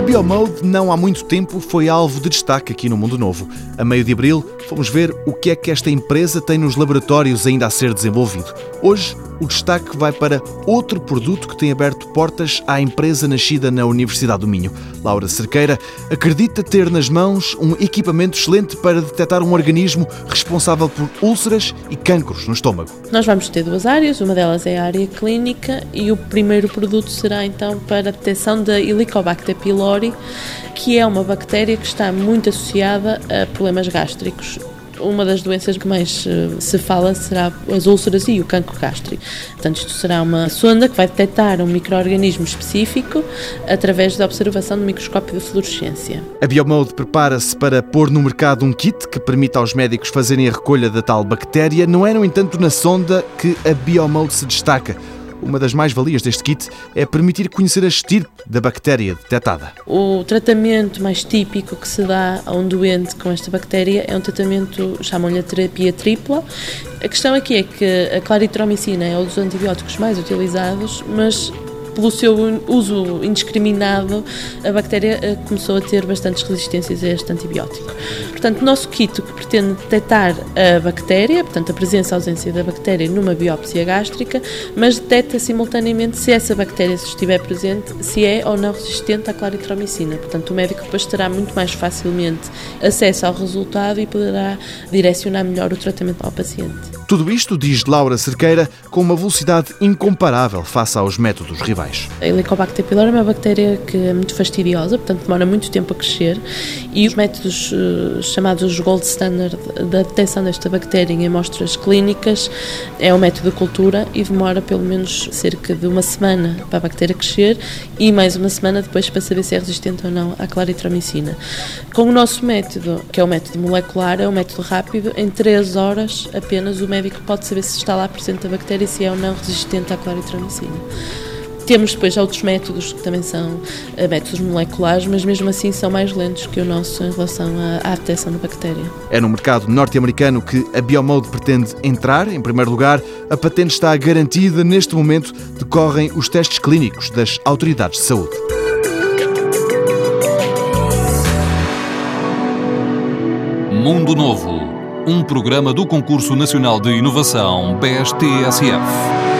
A Biomode não há muito tempo foi alvo de destaque aqui no Mundo Novo. A meio de abril, fomos ver o que é que esta empresa tem nos laboratórios ainda a ser desenvolvido. Hoje, o destaque vai para outro produto que tem aberto portas à empresa nascida na Universidade do Minho. Laura Cerqueira acredita ter nas mãos um equipamento excelente para detectar um organismo responsável por úlceras e cancros no estômago. Nós vamos ter duas áreas, uma delas é a área clínica e o primeiro produto será então para a detecção da Helicobacter pylori, que é uma bactéria que está muito associada a problemas gástricos uma das doenças que mais eh, se fala será as úlceras e o cancro gástrico. Portanto, isto será uma sonda que vai detectar um microorganismo específico através da observação do microscópio de fluorescência. A Biomode prepara-se para pôr no mercado um kit que permita aos médicos fazerem a recolha da tal bactéria. Não é, no entanto, na sonda que a Biomode se destaca. Uma das mais-valias deste kit é permitir conhecer a estirpe da bactéria detectada. O tratamento mais típico que se dá a um doente com esta bactéria é um tratamento, chamam-lhe terapia tripla. A questão aqui é que a claritromicina é um dos antibióticos mais utilizados, mas pelo seu uso indiscriminado, a bactéria eh, começou a ter bastantes resistências a este antibiótico. Portanto, o nosso kit que pretende detectar a bactéria, portanto, a presença ou ausência da bactéria numa biópsia gástrica, mas detecta simultaneamente se essa bactéria estiver presente, se é ou não resistente à claritromicina. Portanto, o médico depois terá muito mais facilmente acesso ao resultado e poderá direcionar melhor o tratamento ao paciente. Tudo isto, diz Laura Cerqueira, com uma velocidade incomparável face aos métodos rivais. A Helicobacter pylori é uma bactéria que é muito fastidiosa, portanto demora muito tempo a crescer e os métodos uh, chamados gold standard da detecção desta bactéria em amostras clínicas é o método de cultura e demora pelo menos cerca de uma semana para a bactéria crescer e mais uma semana depois para saber se é resistente ou não à claritromicina. Com o nosso método, que é o método molecular, é um método rápido, em 3 horas apenas o médico pode saber se está lá presente a bactéria e se é ou não resistente à claritromicina. Temos depois outros métodos que também são eh, métodos moleculares, mas mesmo assim são mais lentos que o nosso em relação à, à detecção da bactéria. É no mercado norte-americano que a Biomode pretende entrar. Em primeiro lugar, a patente está garantida. Neste momento, decorrem os testes clínicos das autoridades de saúde. Mundo Novo um programa do Concurso Nacional de Inovação BSTSF.